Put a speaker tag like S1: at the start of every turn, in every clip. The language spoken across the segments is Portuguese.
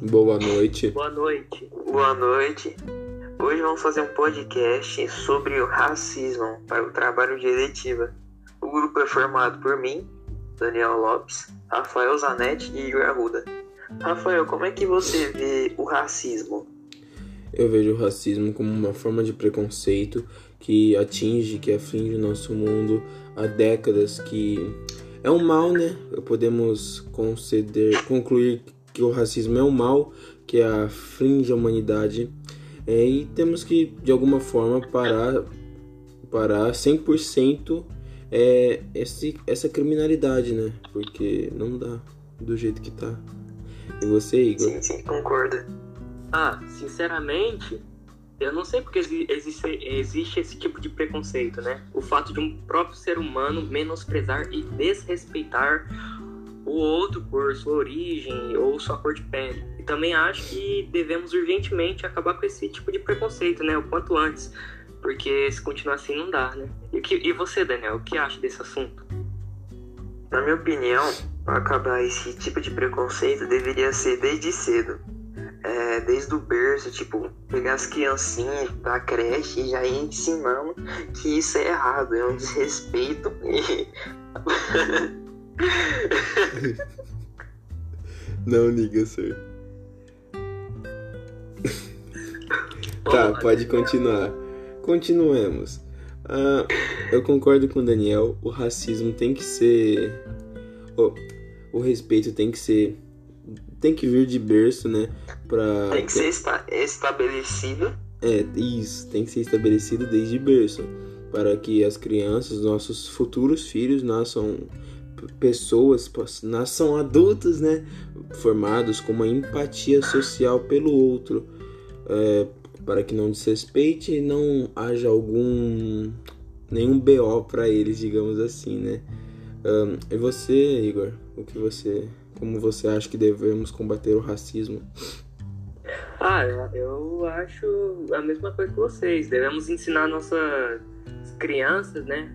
S1: Boa noite.
S2: Boa noite.
S3: Boa noite. Hoje vamos fazer um podcast sobre o racismo para o trabalho de eletiva. O grupo é formado por mim, Daniel Lopes, Rafael Zanetti e Igor Arruda. Rafael, como é que você vê o racismo?
S1: Eu vejo o racismo como uma forma de preconceito que atinge, que aflige o nosso mundo há décadas, que é um mal, né? Podemos conceder, concluir que o racismo é um mal que aflige a humanidade é, e temos que, de alguma forma, parar, parar 100% é, esse, essa criminalidade, né? Porque não dá do jeito que tá. E você, Igor?
S3: Sim, sim, concordo.
S2: Ah, sinceramente, eu não sei porque existe, existe esse tipo de preconceito, né? O fato de um próprio ser humano menosprezar e desrespeitar o outro por sua origem ou sua cor de pele. E também acho que devemos urgentemente acabar com esse tipo de preconceito, né? O quanto antes. Porque se continuar assim não dá, né? E, que, e você, Daniel, o que acha desse assunto?
S3: Na minha opinião, acabar esse tipo de preconceito deveria ser desde cedo. É, desde o berço, tipo, pegar as criancinhas da creche e já ir ensinando que isso é errado, é um desrespeito e
S1: Não liga, senhor. tá, pode continuar. Continuemos. Ah, eu concordo com o Daniel. O racismo tem que ser. Oh, o respeito tem que ser. Tem que vir de berço, né? Pra...
S3: Tem que ser esta estabelecido.
S1: É, isso. Tem que ser estabelecido desde berço. Para que as crianças, nossos futuros filhos, nasçam pessoas nasçam adultos, né, formados com uma empatia social pelo outro, é, para que não desrespeite e não haja algum nenhum BO para eles, digamos assim, né? Um, e você, Igor, o que você, como você acha que devemos combater o racismo?
S2: Ah, eu acho a mesma coisa que vocês. Devemos ensinar nossas crianças, né,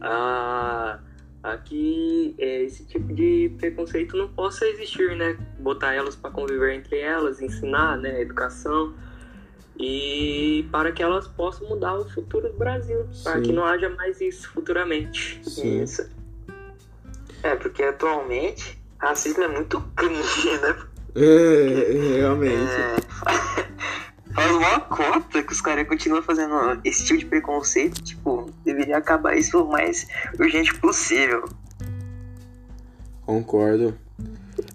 S2: a que é, esse tipo de preconceito não possa existir, né? Botar elas para conviver entre elas, ensinar, né, educação e para que elas possam mudar o futuro do Brasil, Sim. para que não haja mais isso futuramente.
S3: Sim. Isso. É, porque atualmente racismo é muito cringe, né?
S1: É, realmente.
S3: É, faz uma cota que os caras continuam fazendo esse tipo de preconceito, tipo, deveria acabar isso o mais urgente possível.
S1: Concordo.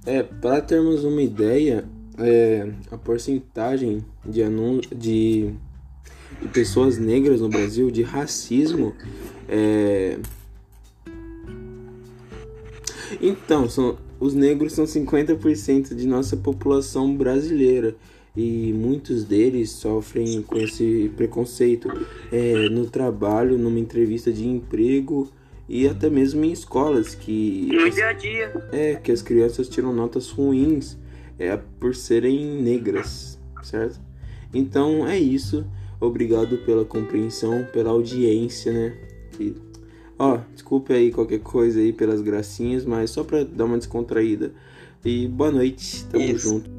S1: É, para termos uma ideia, é, a porcentagem de, de, de pessoas negras no Brasil, de racismo, é... Então, são, os negros são 50% de nossa população brasileira e muitos deles sofrem com esse preconceito é, no trabalho, numa entrevista de emprego e até mesmo em escolas que
S3: no dia a dia
S1: é que as crianças tiram notas ruins é por serem negras, certo? Então é isso. Obrigado pela compreensão, pela audiência, né? Que, ó, desculpe aí qualquer coisa aí pelas gracinhas, mas só para dar uma descontraída. E boa noite, tamo isso. junto.